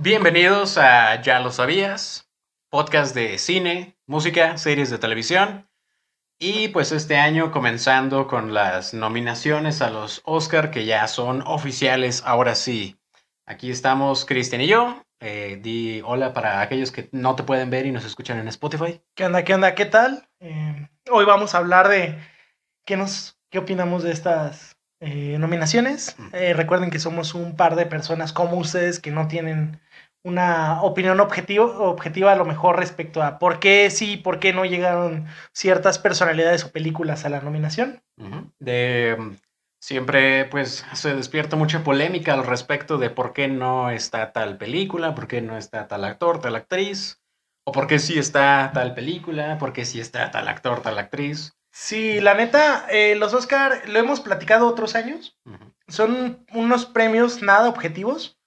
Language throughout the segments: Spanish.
Bienvenidos a Ya lo sabías, podcast de cine, música, series de televisión. Y pues este año comenzando con las nominaciones a los Oscar que ya son oficiales, ahora sí. Aquí estamos Cristian y yo. Eh, di hola para aquellos que no te pueden ver y nos escuchan en Spotify. ¿Qué onda? ¿Qué onda? ¿Qué tal? Eh, hoy vamos a hablar de qué nos, qué opinamos de estas eh, nominaciones. Recuerden que somos un par de personas como ustedes que no tienen una opinión objetivo, objetiva a lo mejor respecto a por qué sí, por qué no llegaron ciertas personalidades o películas a la nominación. De mm, siempre pues se despierta mucha polémica al respecto de por qué no está tal película, por qué no está tal actor, tal actriz, o por qué sí está tal película, por qué sí está tal actor, tal actriz. Sí, la neta, eh, los Oscar lo hemos platicado otros años. Son unos premios nada objetivos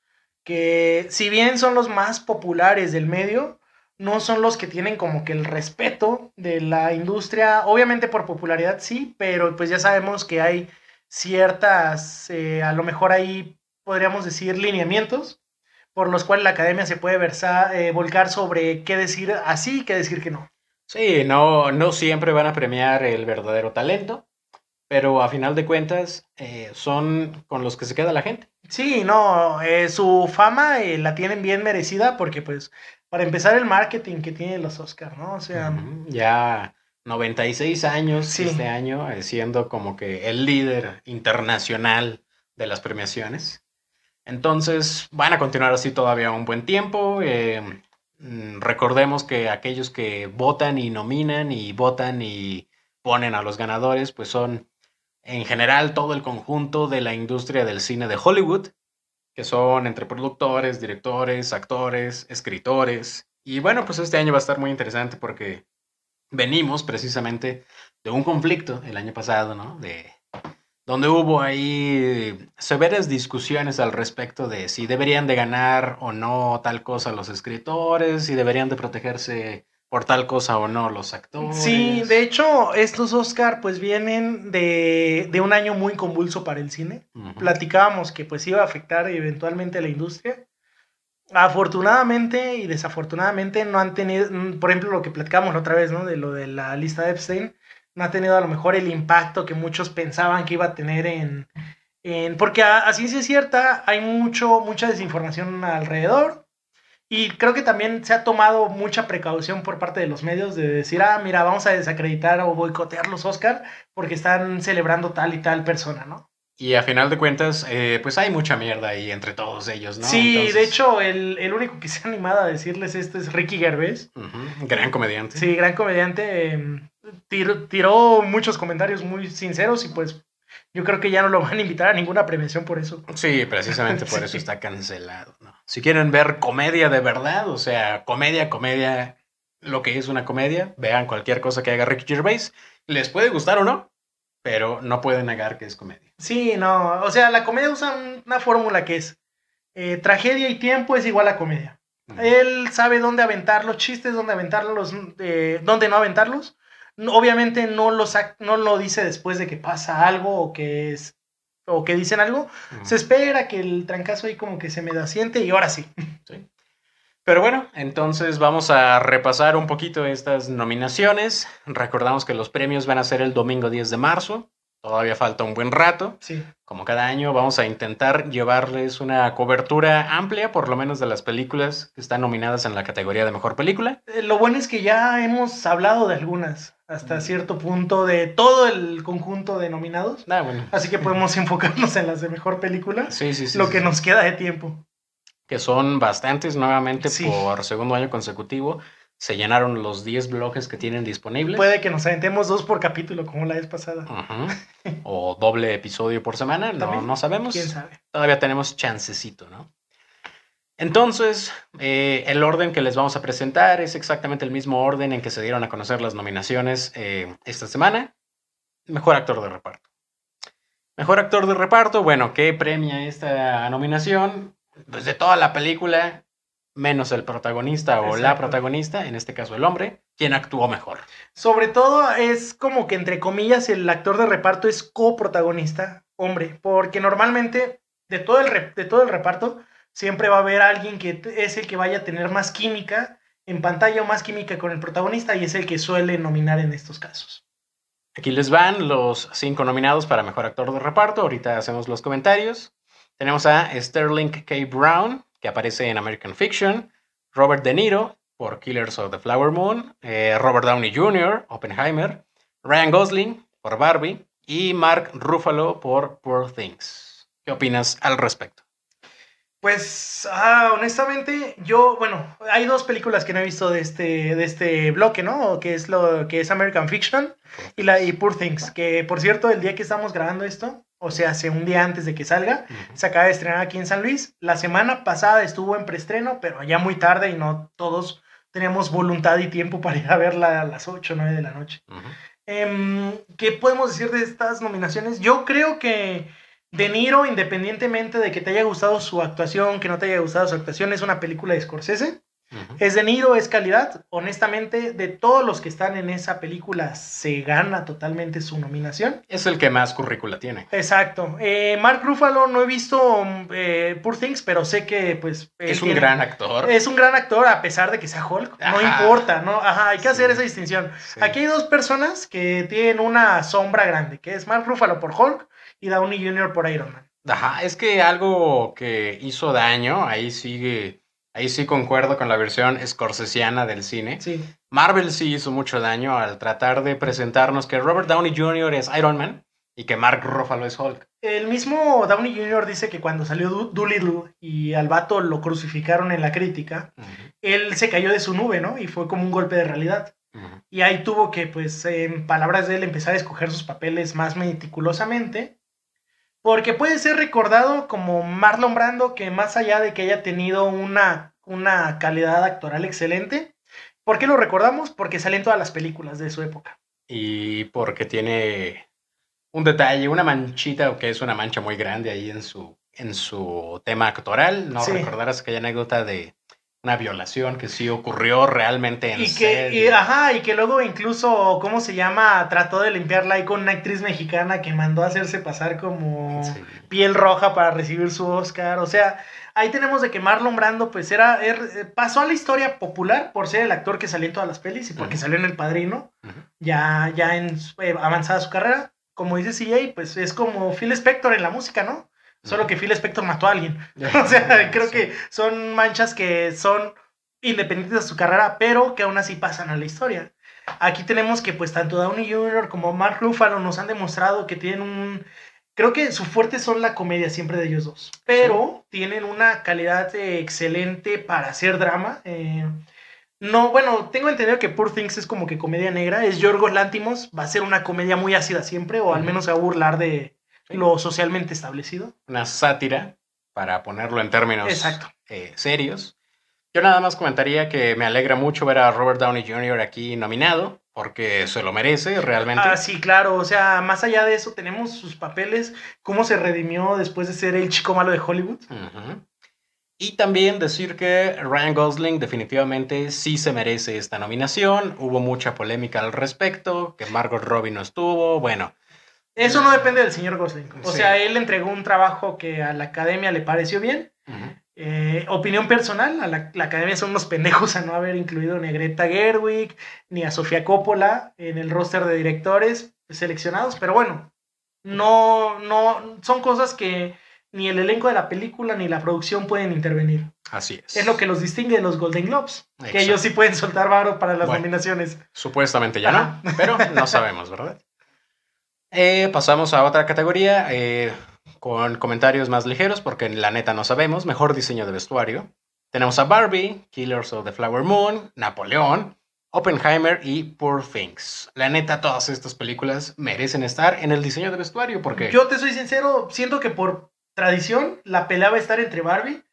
que si bien son los más populares del medio, no son los que tienen como que el respeto de la industria, obviamente por popularidad sí, pero pues ya sabemos que hay ciertas, eh, a lo mejor ahí podríamos decir lineamientos por los cuales la academia se puede eh, volcar sobre qué decir así y qué decir que no. Sí, no, no siempre van a premiar el verdadero talento, pero a final de cuentas eh, son con los que se queda la gente. Sí, no, eh, su fama eh, la tienen bien merecida porque pues para empezar el marketing que tienen los Oscar, ¿no? O sea, Ujú, Ya 96 años Sí. este año, eh, siendo como que el líder internacional de las premiaciones. Entonces van a continuar así todavía un buen tiempo. eh, mm, recordemos que aquellos que votan y nominan y votan y ponen a los ganadores, pues son en general todo el conjunto de la industria del cine de Hollywood, que son entre productores, directores, actores, escritores. Y bueno, pues este año va a estar muy interesante porque venimos precisamente de un conflicto el año pasado, ¿no? De donde hubo ahí severas discusiones al respecto de si deberían de ganar o no tal cosa los escritores, si deberían de protegerse por tal cosa o no los actores. sí, de hecho, estos Oscar pues vienen de, de un año muy convulso para el cine. Platicábamos que pues iba a afectar eventualmente a la industria. Afortunadamente y desafortunadamente no han tenido, por ejemplo, lo que platicábamos la otra vez, ¿no? De lo de la lista de Epstein, no ha tenido a lo mejor el impacto que muchos pensaban que iba a tener en... en porque a, a ciencia cierta hay mucho, mucha desinformación alrededor. Y creo que también se ha tomado mucha precaución por parte de los medios de decir, ah, mira, vamos a desacreditar o boicotear los Oscar porque están celebrando tal y tal persona, ¿no? Y a final de cuentas, eh, pues hay mucha mierda ahí entre todos ellos, ¿no? sí, Entonces, de hecho, el, el único que se ha animado a decirles esto es Ricky Gervais. gran comediante. Sí, gran comediante. eh, tir- tiró muchos comentarios muy sinceros y pues yo creo que ya no lo van a invitar a ninguna premiación por eso. Sí, precisamente por eso Sí. está cancelado, ¿no? Si quieren ver comedia de verdad, o sea, comedia, comedia, lo que es una comedia, vean cualquier cosa que haga Ricky Gervais. Les puede gustar o no, pero no pueden negar que es comedia. Sí, no, o sea, la comedia usa un- una fórmula que es eh, tragedia y tiempo es igual a comedia. Ujú. Él sabe dónde aventar los chistes, dónde aventarlos, eh, dónde no aventarlos. Obviamente no lo, no lo dice después de que pasa algo o que, es, o que dicen algo. Se espera que el trancazo ahí como que se me da siente y ahora sí. Sí. Pero bueno, entonces vamos a repasar un poquito estas nominaciones. Recordamos que los premios van a ser el domingo 10 de marzo. Todavía falta un buen rato. Sí. Como cada año, vamos a intentar llevarles una cobertura amplia, por lo menos de las películas que están nominadas en la categoría de mejor película. Eh, Lo bueno es que ya hemos hablado de algunas hasta cierto punto de todo el conjunto de nominados. Ah, bueno. Así que podemos enfocarnos en las de mejor película. Sí, sí, sí. lo sí, que sí. nos queda de tiempo. Que son bastantes nuevamente Sí. por segundo año consecutivo. Se llenaron los 10 bloques que tienen disponibles. Puede que nos aventemos dos por capítulo, como la vez pasada. Ujú. O doble episodio por semana, no, no sabemos. ¿Quién sabe? Todavía tenemos chancecito, ¿no? Entonces, eh, el orden que les vamos a presentar es exactamente el mismo orden en que se dieron a conocer las nominaciones eh, esta semana. Mejor actor de reparto. Mejor actor de reparto, bueno, ¿qué premia esta nominación? Pues de toda la película, menos el protagonista o la protagonista, en este caso el hombre, quien actuó mejor. Sobre todo es como que entre comillas el actor de reparto es coprotagonista, hombre, porque normalmente de todo el, de todo el reparto siempre va a haber alguien que es el que vaya a tener más química en pantalla o más química con el protagonista y es el que suele nominar en estos casos. Aquí les van los cinco nominados para Mejor Actor de Reparto. Ahorita hacemos los comentarios. Tenemos a Sterling K. Brown, que aparece en American Fiction. Robert De Niro, por Killers of the Flower Moon. Eh, Robert Downey Jr., Oppenheimer. Ryan Gosling, por Barbie. Y Mark Ruffalo, por Poor Things. ¿Qué opinas al respecto? Pues, ah, honestamente, yo, bueno, hay dos películas que no he visto de este, de este bloque, ¿no? Que es lo que es American Fiction y la y Poor Things. Que por cierto, el día que estamos grabando esto, o sea, hace un día antes de que salga, se acaba de estrenar aquí en San Luis. La semana pasada estuvo en preestreno, pero ya muy tarde y no todos teníamos voluntad y tiempo para ir a verla a las 8 o 9 de la noche. Em, ¿Qué podemos decir de estas nominaciones? Yo creo que de Niro, independientemente de que te haya gustado su actuación, que no te haya gustado su actuación, es una película de Scorsese. Es de Niro, es calidad. Honestamente, de todos los que están en esa película, se gana totalmente su nominación. Es el que más currícula tiene. Exacto. Eh, Mark Ruffalo no he visto eh, Poor Things, pero sé que pues... Es un gran actor. Es un gran actor a pesar de que sea Hulk. No importa, ¿no? Ajá, hay que hacer esa distinción. Aquí hay dos personas que tienen una sombra grande, que es Mark Ruffalo por Hulk y Downey Jr. por Iron Man. Ajá, es que algo que hizo daño, ahí sigue, ahí sí concuerdo con la versión escorsesiana del cine. Sí. Marvel sí hizo mucho daño al tratar de presentarnos que Robert Downey Jr. es Iron Man y que Mark Ruffalo es Hulk. El mismo Downey Jr. dice que cuando salió Doolittle y al vato lo crucificaron en la crítica, él se cayó de su nube, ¿no? Y fue como un golpe de realidad. Y ahí tuvo que, pues, en palabras de él, empezar a escoger sus papeles más meticulosamente porque puede ser recordado como Marlon Brando, que más allá de que haya tenido una, una calidad actoral excelente, ¿por qué lo recordamos? Porque sale en todas las películas de su época. Y porque tiene un detalle, una manchita, que es una mancha muy grande ahí en su, en su tema actoral. No recordarás aquella anécdota de una violación que sí ocurrió realmente en y que y, ajá y que luego incluso cómo se llama trató de limpiarla ahí con una actriz mexicana que mandó a hacerse pasar como piel roja para recibir su Oscar. O sea ahí tenemos de que Marlon Brando pues era, er, eh, pasó a la historia popular por ser el actor que salió en todas las pelis y porque salió en El Padrino ya ya en eh, avanzada su carrera. Como dice CJ pues es como Phil Spector en la música no Solo que Phil Spector mató a alguien. o sea, creo que son manchas que son independientes de su carrera, pero que aún así pasan a la historia. Aquí tenemos que pues tanto Downey Jr. como Mark Ruffalo nos han demostrado que tienen un... Creo que su fuerte son la comedia siempre de ellos dos, pero tienen una calidad excelente para hacer drama. Eh, no, bueno, tengo entendido que Poor Things es como que comedia negra, es Yorgos Lántimos, va a ser una comedia muy ácida siempre, o al menos a burlar de, lo socialmente establecido. Una sátira, para ponerlo en términos eh, serios. Yo nada más comentaría que me alegra mucho ver a Robert Downey Jr. aquí nominado, porque se lo merece realmente. Ah, sí, claro, o sea, más allá de eso, tenemos sus papeles, cómo se redimió después de ser el chico malo de Hollywood. Y también decir que Ryan Gosling definitivamente sí se merece esta nominación. Hubo mucha polémica al respecto, que Margot Robbie no estuvo. Bueno, eso no depende del señor Gosling. O sea, él entregó un trabajo que a la academia le pareció bien. Eh, opinión personal, a la, academia son unos pendejos a no haber incluido ni a Greta Gerwig ni a Sofía Coppola en el roster de directores seleccionados, pero bueno, no, no, son cosas que ni el elenco de la película ni la producción pueden intervenir. Así es. Es lo que los distingue de los Golden Globes, que ellos sí pueden soltar varo para las nominaciones. Supuestamente ya no, pero no sabemos, ¿verdad? Eh, pasamos a otra categoría eh, con comentarios más ligeros porque la neta no sabemos. Mejor diseño de vestuario. Tenemos a Barbie, Killers of the Flower Moon, Napoleón, Oppenheimer y Poor Things. La neta, todas estas películas merecen estar en el diseño de vestuario porque... Yo te soy sincero, siento que por tradición la pelea va a estar entre Barbie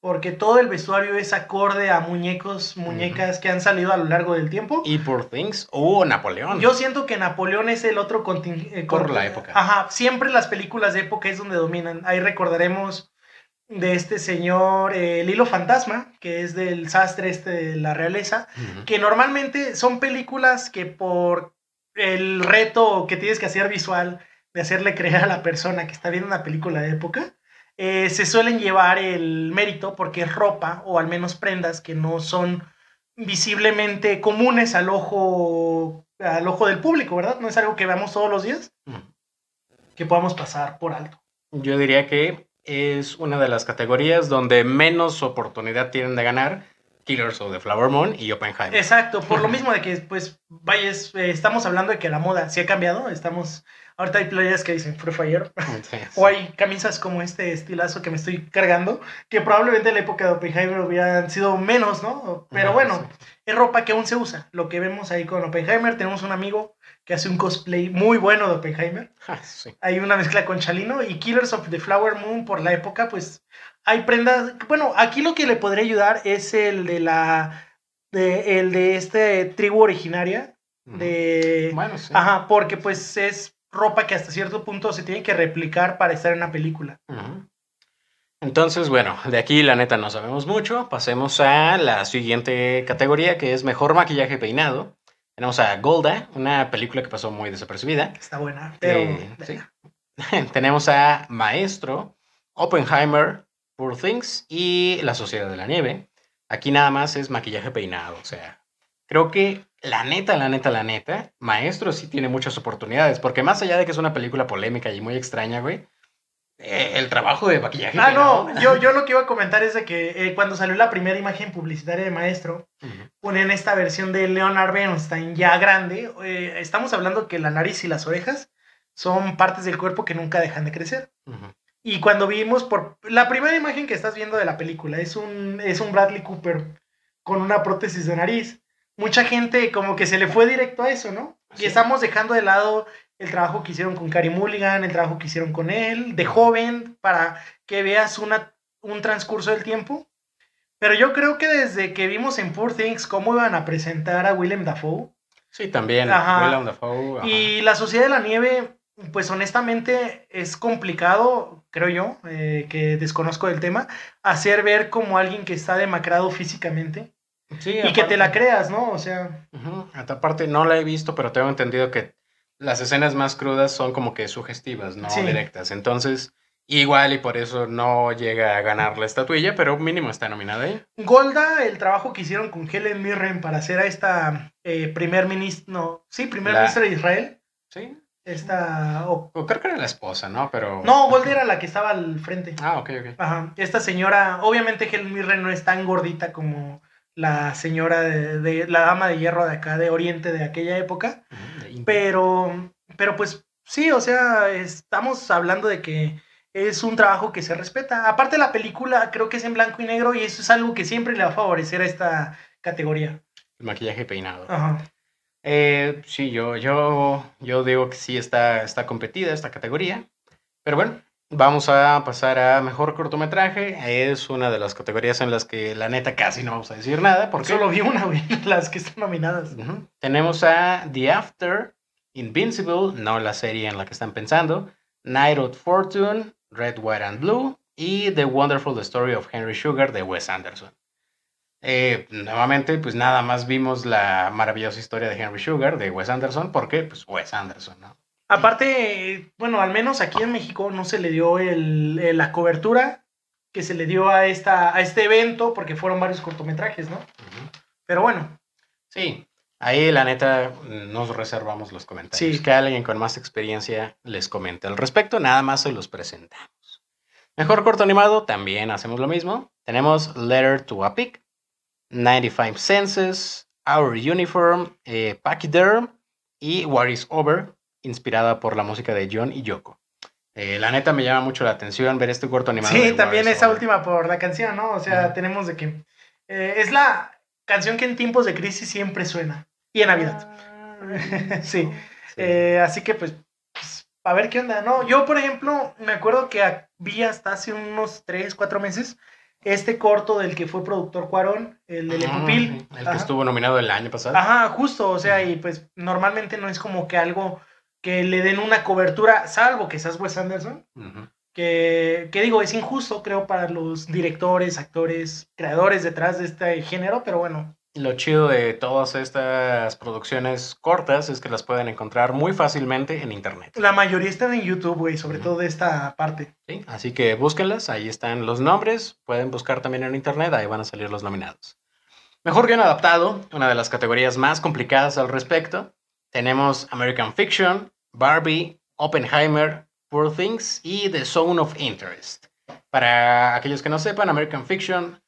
porque todo el vestuario es acorde a muñecos, muñecas que han salido a lo largo del tiempo. Y por Things, o Napoleón. Yo siento que Napoleón es el otro contingente. Eh, por la época. Ajá, siempre las películas de época es donde dominan. Ahí recordaremos de este señor eh, Lilo Fantasma, que es del sastre este de la realeza, que normalmente son películas que por el reto que tienes que hacer visual de hacerle creer a la persona que está viendo una película de época, eh, se suelen llevar el mérito porque es ropa o al menos prendas que no son visiblemente comunes al ojo al ojo del público, ¿verdad? No es algo que veamos todos los días, que podamos pasar por alto. Yo diría que es una de las categorías donde menos oportunidad tienen de ganar Killers of the Flower Moon y Oppenheimer. Exacto, por lo mismo de que, pues, vaya, eh, estamos hablando de que la moda sí ha cambiado, estamos Ahorita hay playas que dicen Free Fire. O hay camisas como este estilazo que me estoy cargando, que probablemente en la época de Oppenheimer hubieran sido menos, ¿no? Pero bueno, es ropa que aún se usa. Lo que vemos ahí con Oppenheimer, tenemos un amigo que hace un cosplay muy bueno de Oppenheimer. Ah, hay una mezcla con Chalino y Killers of the Flower Moon por la época, pues hay prendas. Bueno, aquí lo que le podría ayudar es el de la. De, el de este tribu originaria. De. Bueno, sí. Ajá, porque pues es ropa que hasta cierto punto se tiene que replicar para estar en una película. Entonces, bueno, de aquí la neta no sabemos mucho. Pasemos a la siguiente categoría que es mejor maquillaje peinado. Tenemos a Golda, una película que pasó muy desapercibida. Está buena, pero... Eh, Tenemos a Maestro, Oppenheimer, Poor Things y La Sociedad de la Nieve. Aquí nada más es maquillaje peinado, o sea, creo que la neta, la neta, la neta, Maestro sí tiene muchas oportunidades, porque más allá de que es una película polémica y muy extraña, güey, eh, el trabajo de maquillaje. Ah, no, yo, yo lo que iba a comentar es de que eh, cuando salió la primera imagen publicitaria de Maestro, ponen esta versión de Leonard Bernstein ya grande. Eh, estamos hablando que la nariz y las orejas son partes del cuerpo que nunca dejan de crecer. Y cuando vimos por la primera imagen que estás viendo de la película es un, es un Bradley Cooper con una prótesis de nariz mucha gente como que se le fue directo a eso, ¿no? Y estamos dejando de lado el trabajo que hicieron con Cary Mulligan, el trabajo que hicieron con él, de joven, para que veas una, un transcurso del tiempo. Pero yo creo que desde que vimos en Poor Things cómo iban a presentar a Willem Dafoe. Sí, también, Willem Dafoe. Y La Sociedad de la Nieve, pues honestamente es complicado, creo yo, eh, que desconozco del tema, hacer ver como alguien que está demacrado físicamente y que te la creas, ¿no? O sea. Aparte, no la he visto, pero tengo entendido que las escenas más crudas son como que sugestivas, no directas. Entonces, igual y por eso no llega a ganar la estatuilla, pero mínimo está nominada ahí. Golda, el trabajo que hicieron con Helen Mirren para hacer a esta eh, primer ministro, no, sí, primer ministro de Israel. Sí. Esta. O, creo que era la esposa, ¿no? Pero. No, Golda era la que estaba al frente. Ah, ok, ok. Ajá. Esta señora, obviamente Helen Mirren no es tan gordita como la señora de, la dama de hierro de acá, de Oriente de aquella época. pero, pero pues sí, o sea, estamos hablando de que es un trabajo que se respeta. Aparte la película creo que es en blanco y negro y eso es algo que siempre le va a favorecer a esta categoría. El maquillaje peinado. Ajá. Eh, sí, yo, yo, yo digo que sí está, está competida esta categoría. Pero bueno, Vamos a pasar a mejor cortometraje. Es una de las categorías en las que la neta casi no vamos a decir nada. Porque solo vi una, de las que están nominadas. Tenemos a The After, Invincible, no la serie en la que están pensando, Night of Fortune, Red, White and Blue y The Wonderful Story of Henry Sugar de Wes Anderson. Eh, nuevamente, pues nada más vimos la maravillosa historia de Henry Sugar de Wes Anderson, porque pues Wes Anderson, ¿no? Aparte, bueno, al menos aquí en México no se le dio el, la cobertura que se le dio a, esta, a este evento, porque fueron varios cortometrajes, ¿no? Pero bueno. Sí, ahí la neta nos reservamos los comentarios. Sí. Que alguien con más experiencia les comente al respecto, nada más se los presentamos. Mejor corto animado, también hacemos lo mismo. Tenemos Letter to a Pig, 95 Senses, Our Uniform, eh, Pachyderm y What is Over, inspirada por la música de John y Yoko. Eh, la neta me llama mucho la atención ver este corto animado. Sí, también esa última por la canción, ¿no? O sea, tenemos de que eh, es la canción que en tiempos de crisis siempre suena. Y en Navidad. Ah, sí. Eh, así que pues, pues, a ver qué onda, ¿no? Yo, por ejemplo, me acuerdo que vi hasta hace unos 3, 4 meses este corto del que fue productor Cuarón, el de Le Pupil. El que estuvo nominado el año pasado. Ajá, justo, o sea, y pues normalmente no es como que algo que le den una cobertura, salvo que seas Wes Anderson, que, que, digo, es injusto, creo, para los directores, actores, creadores detrás de este género, pero bueno. Lo chido de todas estas producciones cortas es que las pueden encontrar muy fácilmente en internet. La mayoría están en YouTube, güey, sobre todo de esta parte. ¿sí? Así que búsquenlas, ahí están los nombres. Pueden buscar también en internet, ahí van a salir los nominados. Mejor guion adaptado, una de las categorías más complicadas al respecto. Tenemos American Fiction, Barbie, Oppenheimer, Poor Things y The Zone of Interest. Para aquellos que no sepan, American Fiction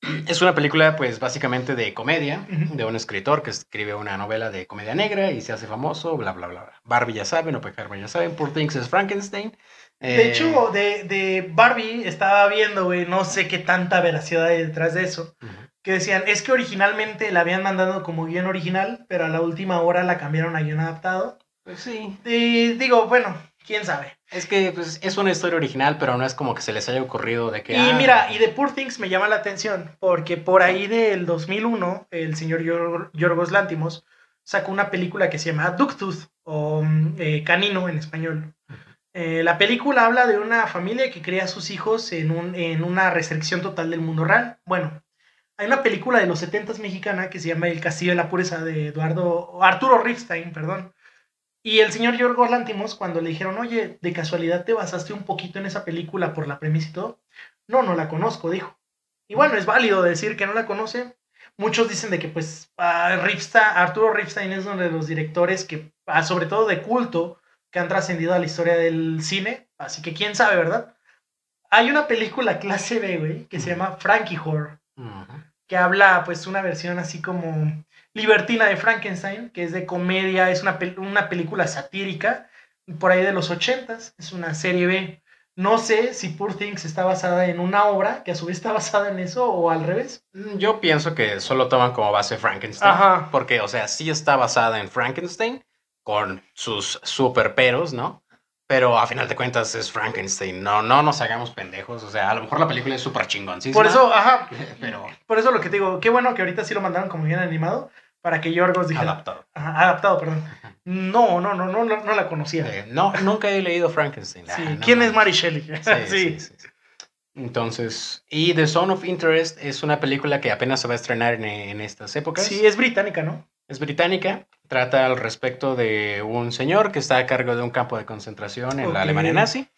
es una película, pues básicamente de comedia, de un escritor que escribe una novela de comedia negra y se hace famoso, bla, bla, bla. Barbie ya saben, Oppenheimer ya saben, Poor Things es Frankenstein. De Eh, hecho, de, de Barbie estaba viendo, güey, no sé qué tanta veracidad hay detrás de eso. Que decían, es que originalmente la habían mandado como guion original, pero a la última hora la cambiaron a guion adaptado. Pues sí. Y digo, bueno, quién sabe. Es que pues, es una historia original, pero no es como que se les haya ocurrido de que... Y ah, mira, y de Poor Things me llama la atención, porque por ahí del 2001, el señor Yor- Yorgos Lántimos sacó una película que se llama Ductooth, o mm, eh, Canino en español. Eh, la película habla de una familia que cría a sus hijos en, un, en una restricción total del mundo real. Bueno, hay una película de los 70 mexicana que se llama El Castillo de la Pureza de Eduardo, Arturo Ripstein, perdón. Y el señor Yorgos Lántimos, cuando le dijeron, oye, de casualidad te basaste un poquito en esa película por la premisa y todo, no, no la conozco, dijo. Y bueno, es válido decir que no la conoce. Muchos dicen de que, pues, Ripstein- Arturo Ripstein es uno de los directores que, ah, sobre todo de culto, que han trascendido a la historia del cine. Así que quién sabe, ¿verdad? Hay una película clase B, güey, que se llama Frankie Horror, ujú. Que habla, pues, una versión así como libertina de Frankenstein, que es de comedia, es una, pel- una película satírica, por ahí de los ochentas, es una serie B. No sé si Poor Things está basada en una obra que a su vez está basada en eso o al revés. Mm, Yo pienso que solo toman como base Frankenstein. Ajá. Porque, o sea, sí está basada en Frankenstein, con sus super peros, ¿no? Pero a final de cuentas es Frankenstein. No, no nos hagamos pendejos. O sea, a lo mejor la película es súper chingoncísima. Por eso, ajá, Pero por eso lo que te digo, qué bueno que ahorita sí lo mandaron como bien animado para que Yorgos dijera, adaptado. Ajá, adaptado, perdón. No, no, no, no, no, no la conocía. Eh, no, nunca he leído Frankenstein. Sí, Ah, no ¿Quién es. Mary Shelley? Sí, Sí, sí, sí, sí. Entonces, y The Zone of Interest es una película que apenas se va a estrenar en, en estas épocas. Sí, es británica, ¿no? Es británica, trata al respecto de un señor que está a cargo de un campo de concentración en la Alemania nazi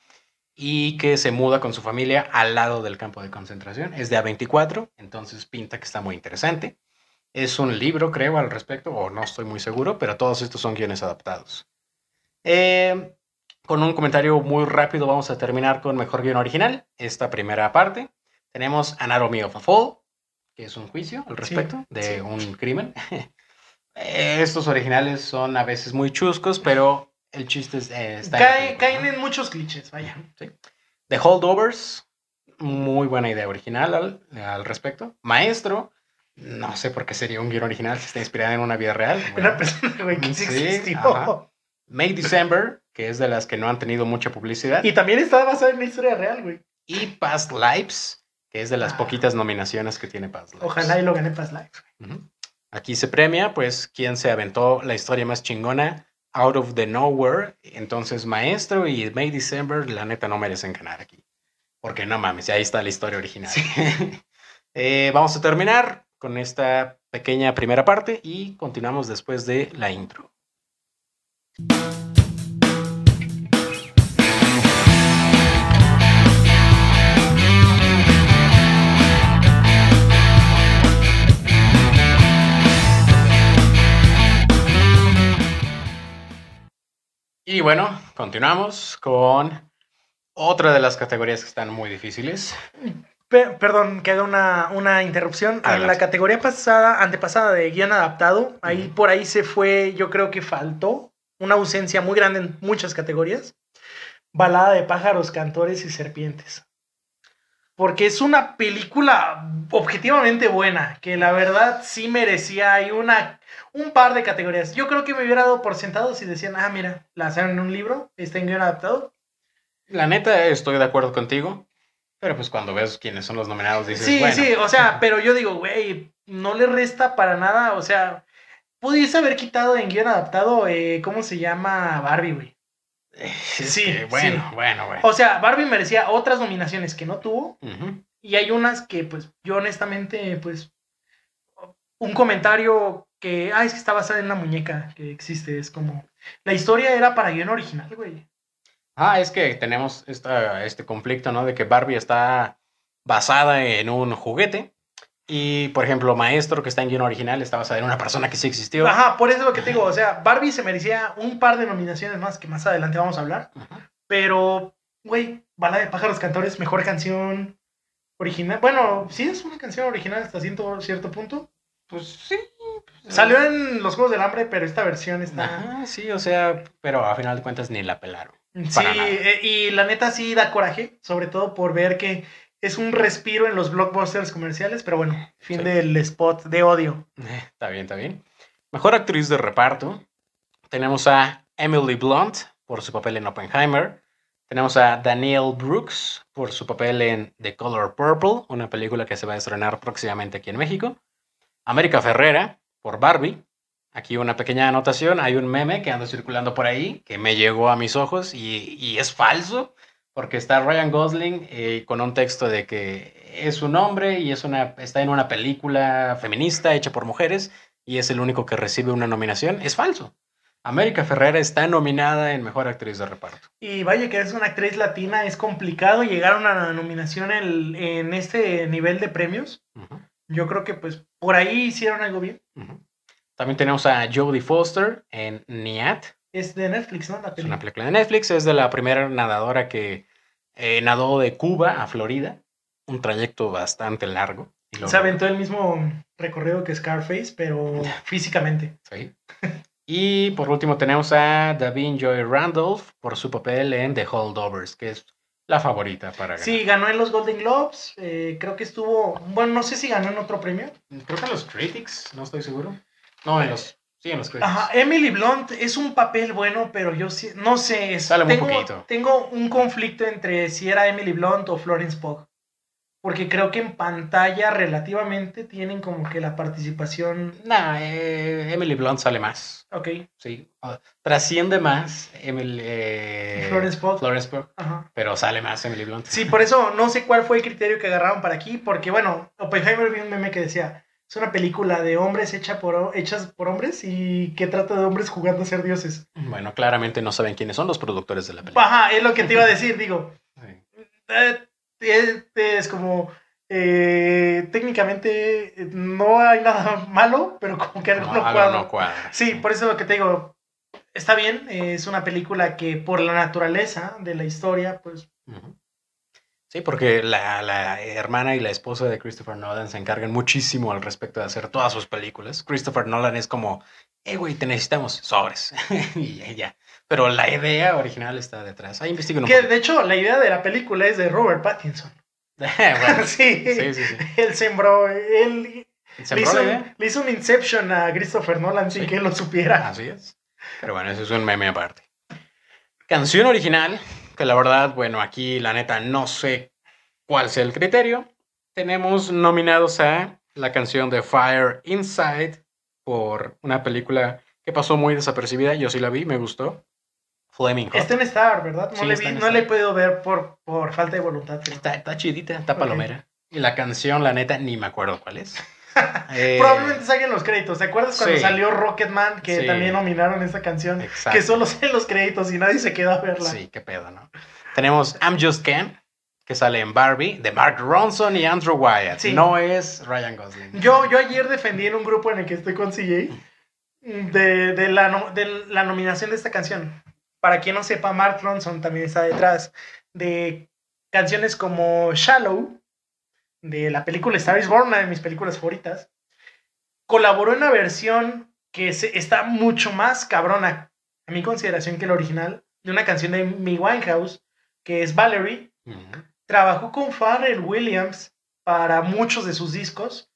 y que se muda con su familia al lado del campo de concentración. Es de A24, entonces pinta que está muy interesante. Es un libro, creo, al respecto, o no estoy muy seguro, pero todos estos son guiones adaptados. Eh, con un comentario muy rápido vamos a terminar con Mejor Guión Original, esta primera parte. Tenemos Anatomy of a Fall, que es un juicio al respecto de sí. un crimen. Estos originales son a veces muy chuscos, pero el chiste es, eh, está en Cae- película, caen ¿no? en muchos clichés, vaya. The Holdovers, muy buena idea original al, al respecto. Maestro, no sé por qué sería un guion original si está inspirada en una vida real. Una Bueno, persona, güey, que sí, existió. ajá. May December, que es de las que no han tenido mucha publicidad. Y también está basada en la historia real, güey. Y Past Lives, que es de las Ah. poquitas nominaciones que tiene Past Lives. Ojalá y lo gane Past Life. Ujú. Aquí se premia, pues, quien se aventó la historia más chingona, Out of the Nowhere. Entonces, Maestro y May December, la neta, no merecen ganar aquí. Porque no mames, ahí está la historia original. Eh, vamos a terminar con esta pequeña primera parte y continuamos después de la intro. Y bueno, continuamos con otra de las categorías que están muy difíciles. Pe- perdón, que haga una, una interrupción. En Adelante. la categoría pasada, antepasada de guion adaptado, ahí por ahí se fue, yo creo que faltó una ausencia muy grande en muchas categorías. Balada de pájaros, cantores y serpientes. Porque es una película objetivamente buena, que la verdad sí merecía hay una, un par de categorías. Yo creo que me hubiera dado por sentado si decían, ah, mira, la hacen en un libro, está en guion adaptado. La neta, estoy de acuerdo contigo. Pero pues cuando ves quiénes son los nominados, dices, Sí, bueno, sí, o sea, pero yo digo, güey, no le resta para nada, o sea, pudiese haber quitado en guion adaptado, eh, ¿cómo se llama Barbie, güey? Es sí, que, bueno, sí. bueno, bueno. O sea, Barbie merecía otras nominaciones que no tuvo, y hay unas que, pues, yo honestamente, pues, un comentario que, ah, es que está basada en una muñeca que existe. Es como, la historia era para guion original, güey. Ah, es que tenemos esta, este conflicto, ¿no? De que Barbie está basada en un juguete. Y, por ejemplo, Maestro, que está en guion original, está basada en una persona que sí existió. Ajá, por eso es lo que te digo. O sea, Barbie se merecía un par de nominaciones más que más adelante vamos a hablar. Ajá. Pero, güey, Bala de Pájaros Cantores, mejor canción original. Bueno, sí es una canción original hasta cierto, cierto punto. Pues sí. Salió en los Juegos del Hambre, pero esta versión está... Ajá, sí, o sea, pero a final de cuentas ni la pelaron. Sí, eh, y la neta sí da coraje, sobre todo por ver que es un respiro en los blockbusters comerciales, pero bueno, fin Sí. del spot de odio. Eh, Está bien, está bien. Mejor actriz de reparto. Tenemos a Emily Blunt por su papel en Oppenheimer. Tenemos a Danielle Brooks por su papel en The Color Purple, una película que se va a estrenar próximamente aquí en México. América Ferrera por Barbie. Aquí una pequeña anotación. Hay un meme que anda circulando por ahí que me llegó a mis ojos y, y es falso porque está Ryan Gosling eh, con un texto de que es un hombre y es una, está en una película feminista hecha por mujeres y es el único que recibe una nominación. Es falso. América Ferrera está nominada en Mejor Actriz de Reparto. Y vaya que es una actriz latina, es complicado llegar a una nominación en, en este nivel de premios. Ujú, Yo creo que pues por ahí hicieron algo bien. ujú. También tenemos a Jodie Foster en Niat. Es de Netflix, ¿no? La Es una película de Netflix. Es de la primera nadadora que eh, nadó de Cuba a Florida. Un trayecto bastante largo. Y lo Se aventó el mismo recorrido que Scarface, pero físicamente. Sí. Y por último tenemos a Davin Joy Randolph por su papel en The Holdovers, que es la favorita para ganar. Sí, ganó en los Golden Globes. eh, creo que estuvo. Bueno, no sé si ganó en otro premio. Creo que en los Critics, no estoy seguro. No, en los. Sí, en los Critics. Ajá, Emily Blunt es un papel bueno, pero yo sí, no sé, es- Sale muy tengo, poquito. tengo un conflicto entre si era Emily Blunt o Florence Pugh. Porque creo que en pantalla relativamente tienen como que la participación. Nah, eh, Emily Blunt sale más. Ok, Sí. Trasciende más Emily. eh, Florence Pugh. Florence Pugh, Ajá. pero sale más Emily Blunt. Sí, por eso no sé cuál fue el criterio que agarraron para aquí, porque bueno, Oppenheimer vi un meme que decía, es una película de hombres hecha por, hechas por hombres y que trata de hombres jugando a ser dioses. Bueno, claramente no saben quiénes son los productores de la película. Ajá, es lo que te iba a decir, digo, Sí. eh, es, es como, eh, técnicamente eh, no hay nada malo, pero como que algo No, no, cuadra. no cuadra. Sí, por eso lo que te digo, está bien, es una película que por la naturaleza de la historia, pues. Sí, porque la, la hermana y la esposa de Christopher Nolan se encargan muchísimo al respecto de hacer todas sus películas. Christopher Nolan es como, eh, güey, te necesitamos sobres. y ya. Pero la idea original está detrás. Ahí investiguen un Que poco. de hecho la idea de la película es de Robert Pattinson. bueno, sí, sí, sí, sí. él sembró, él ¿Se le hizo, un, idea? le hizo un Inception a Christopher Nolan sin que él lo supiera. Así es. Pero bueno, eso es un meme aparte. Canción original, que la verdad, bueno, aquí la neta no sé cuál sea el criterio. Tenemos nominados a la canción de Fire Inside por una película que pasó muy desapercibida. Yo sí la vi, me gustó. Flaming Hot. Está en Star, ¿verdad? No, Sí, le, vi- en no Star. le he podido ver por, por falta de voluntad. Está, está chidita, está palomera. Y la canción, la neta, ni me acuerdo cuál es. Eh, Probablemente salgan los créditos. ¿Te acuerdas cuando sí. salió Rocketman? Que Sí. también nominaron esa canción. Exacto. Que solo salen los créditos y nadie se quedó a verla. Sí, qué pedo, ¿no? Tenemos I'm Just Ken, que sale en Barbie, de Mark Ronson y Andrew Wyatt. Sí. No es Ryan Gosling. Yo, yo ayer defendí en un grupo en el que estoy con CJ de, de la, no- de la nominación de esta canción. Para quien no sepa, Mark Ronson también está detrás de canciones como Shallow, de la película Star is Born, una de mis películas favoritas. Colaboró en una versión que se- está mucho más cabrona, a mi consideración, que la original, de una canción de Amy Winehouse, que es Valerie. Trabajó con Pharrell Williams para muchos de sus discos.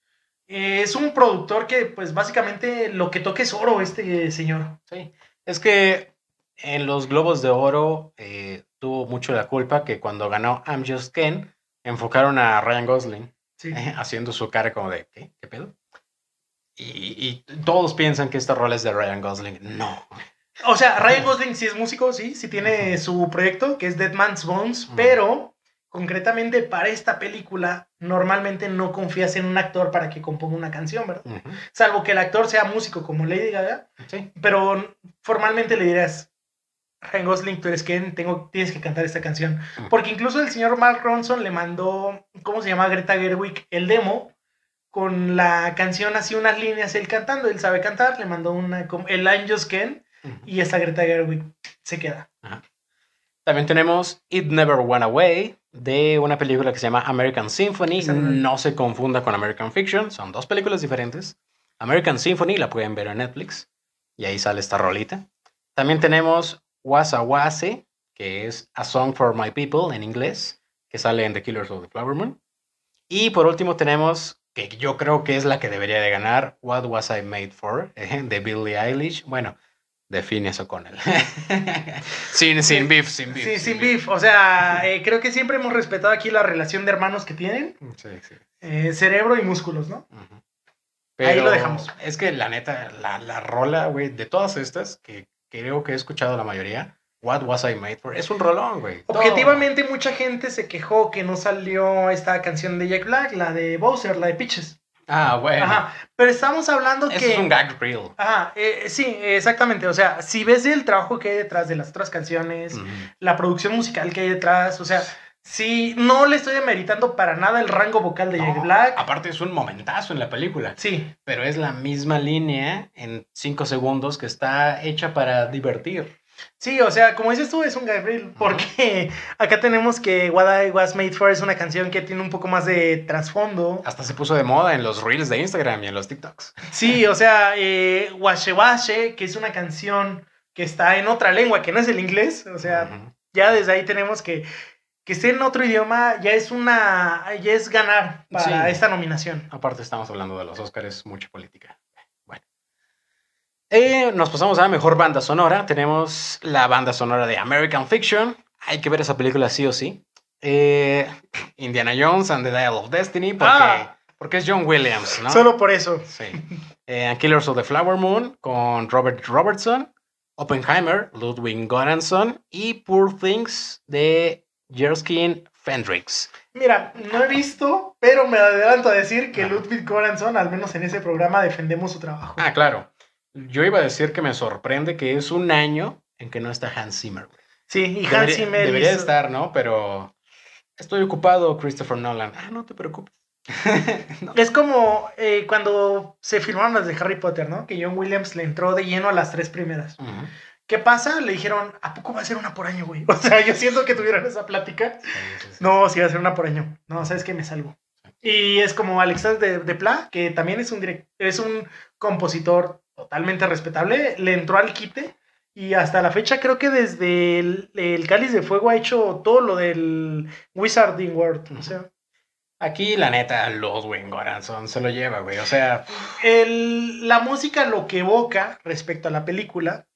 Eh, es un productor que, pues, básicamente lo que toque es oro, este señor. Sí. Es que en los Globos de Oro eh, tuvo mucho la culpa que cuando ganó I'm Just Ken, enfocaron a Ryan Gosling Sí. eh, haciendo su cara como de, ¿qué? ¿Qué pedo? Y, y todos piensan que esta rol es de Ryan Gosling. No. O sea, Ryan Gosling sí es músico, sí, sí tiene su proyecto, que es Dead Man's Bones, pero concretamente para esta película, normalmente no confías en un actor para que componga una canción, ¿verdad? Salvo que el actor sea músico como Lady Gaga, Sí. pero formalmente le dirás, Ryan Gosling, tú eres Ken, tengo, tienes que cantar esta canción. Ujú. Porque incluso el señor Mark Ronson le mandó, ¿cómo se llama? Greta Gerwig, el demo con la canción así unas líneas él cantando, él sabe cantar, le mandó una, como el Just Ken y esta Greta Gerwig se queda. También tenemos It Never Went Away, de una película que se llama American Symphony. No se confunda con American Fiction, son dos películas diferentes. American Symphony la pueden ver en Netflix y ahí sale esta rolita. También tenemos Wasa Wase, que es A Song for My People en inglés, que sale en The Killers of the Flower Moon. Y por último tenemos, que yo creo que es la que debería de ganar, What Was I Made For, de Billie Eilish. Bueno, de Phineas O'Connell. sin, sin beef, sin beef. Sí, sin beef. O sea, eh, creo que siempre hemos respetado aquí la relación de hermanos que tienen, Sí, sí. eh, cerebro y músculos, ¿no? Ujú. Ahí lo dejamos. Es que la neta, la, la rola, güey, de todas estas, que creo que he escuchado la mayoría, What Was I Made For, es un rolón, güey. Todo. Objetivamente, mucha gente se quejó que no salió esta canción de Jack Black, la de Bowser, la de Peaches. Ah, bueno. Ajá. Pero estamos hablando Eso que. es un gag reel. Ajá, eh, sí, exactamente. O sea, si ves el trabajo que hay detrás de las otras canciones, la producción musical que hay detrás, o sea, sí, no le estoy demeritando para nada el rango vocal de Jack Black. Aparte es un momentazo en la película, Sí, pero es la misma línea en cinco segundos que está hecha para divertir. sí, o sea, como dices tú, es un Gabriel, porque acá tenemos que What I Was Made For es una canción que tiene un poco más de trasfondo. Hasta se puso de moda en los reels de Instagram y en los TikToks. Sí, o sea, eh, Washe Washe, que es una canción que está en otra lengua que no es el inglés, o sea, ya desde ahí tenemos que que esté en otro idioma ya es una ya es ganar para Sí. esta nominación. Aparte estamos hablando de los Oscars, mucha política. Bueno. Eh, nos pasamos a Mejor Banda Sonora. Tenemos la banda sonora de American Fiction. Hay que ver esa película sí o sí. Eh, Indiana Jones and the Dial of Destiny. Porque, Ah. porque es John Williams, ¿no? Solo por eso. Sí. Eh, and Killers of the Flower Moon con Robert Robertson. Oppenheimer, Ludwig Göransson. Y Poor Things de Jerskin Fendrix. Mira, no he visto, pero me adelanto a decir que Ajá. Ludwig Göransson, al menos en ese programa, defendemos su trabajo. Ah, claro. Yo iba a decir que me sorprende que es un año en que no está Hans Zimmer. Sí, y Hans Zimmer debería hizo- estar, ¿no? Pero estoy ocupado, Christopher Nolan. Ah, no te preocupes. No. Es como eh, cuando se firmaron las de Harry Potter, ¿no? Que John Williams le entró de lleno a las tres primeras. Ujú. ¿Qué pasa? Le dijeron, ¿a poco va a ser una por año, güey? O sea, yo siento que tuvieron esa plática. Sí, sí, sí. No, sí va a ser una por año. No, sabes que me salgo. Y es como Alexander de, de Pla, que también es un direct- es un compositor totalmente respetable. Le entró al quite. Y hasta la fecha creo que desde el, el Cáliz de Fuego ha hecho todo lo del Wizarding World. O sea, Aquí, la neta, Ludwig Göransson se lo lleva, güey. O sea, el- la música lo que evoca respecto a la película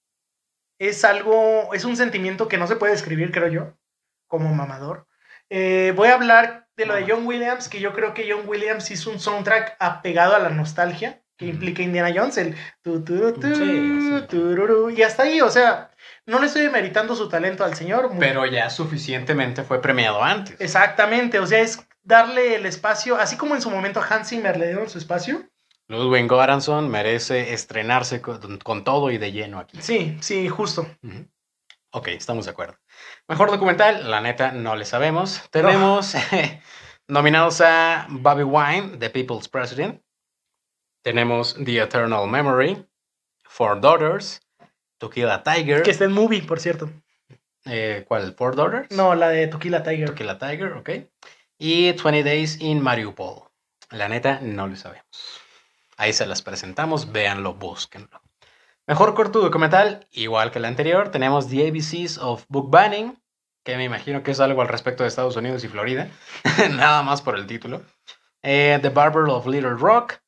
es algo, es un sentimiento que no se puede describir, creo yo, como mamador. Eh, voy a hablar de lo de John Williams, que yo creo que John Williams hizo un soundtrack apegado a la nostalgia que implica Indiana Jones, el tu, tu, tu, Sí, sí. y hasta ahí, o sea, no le estoy demeritando su talento al señor. pero ya suficientemente fue premiado antes. Exactamente, o sea, es darle el espacio, así como en su momento a Hans Zimmer le dieron su espacio. Ludwig Göransson merece estrenarse con, con todo y de lleno aquí. Sí, sí, justo. Ujú. Ok, estamos de acuerdo. Mejor documental, la neta, no le sabemos. Tenemos nominados a Bobby Wine, The People's President. Tenemos The Eternal Memory, Four Daughters, To Kill a Tiger. Que está en movie, por cierto. Eh, ¿Cuál? ¿Four Daughters? No, la de Tequila Tiger. To Kill a Tiger, ok. Y 20 Days in Mariupol. La neta, no le sabemos. Ahí se las presentamos, véanlo, búsquenlo. Mejor corto documental, igual que el anterior, tenemos The ABCs of Book Banning, que me imagino que es algo al respecto de Estados Unidos y Florida, nada más por el título. Eh, The Barber of Little Rock,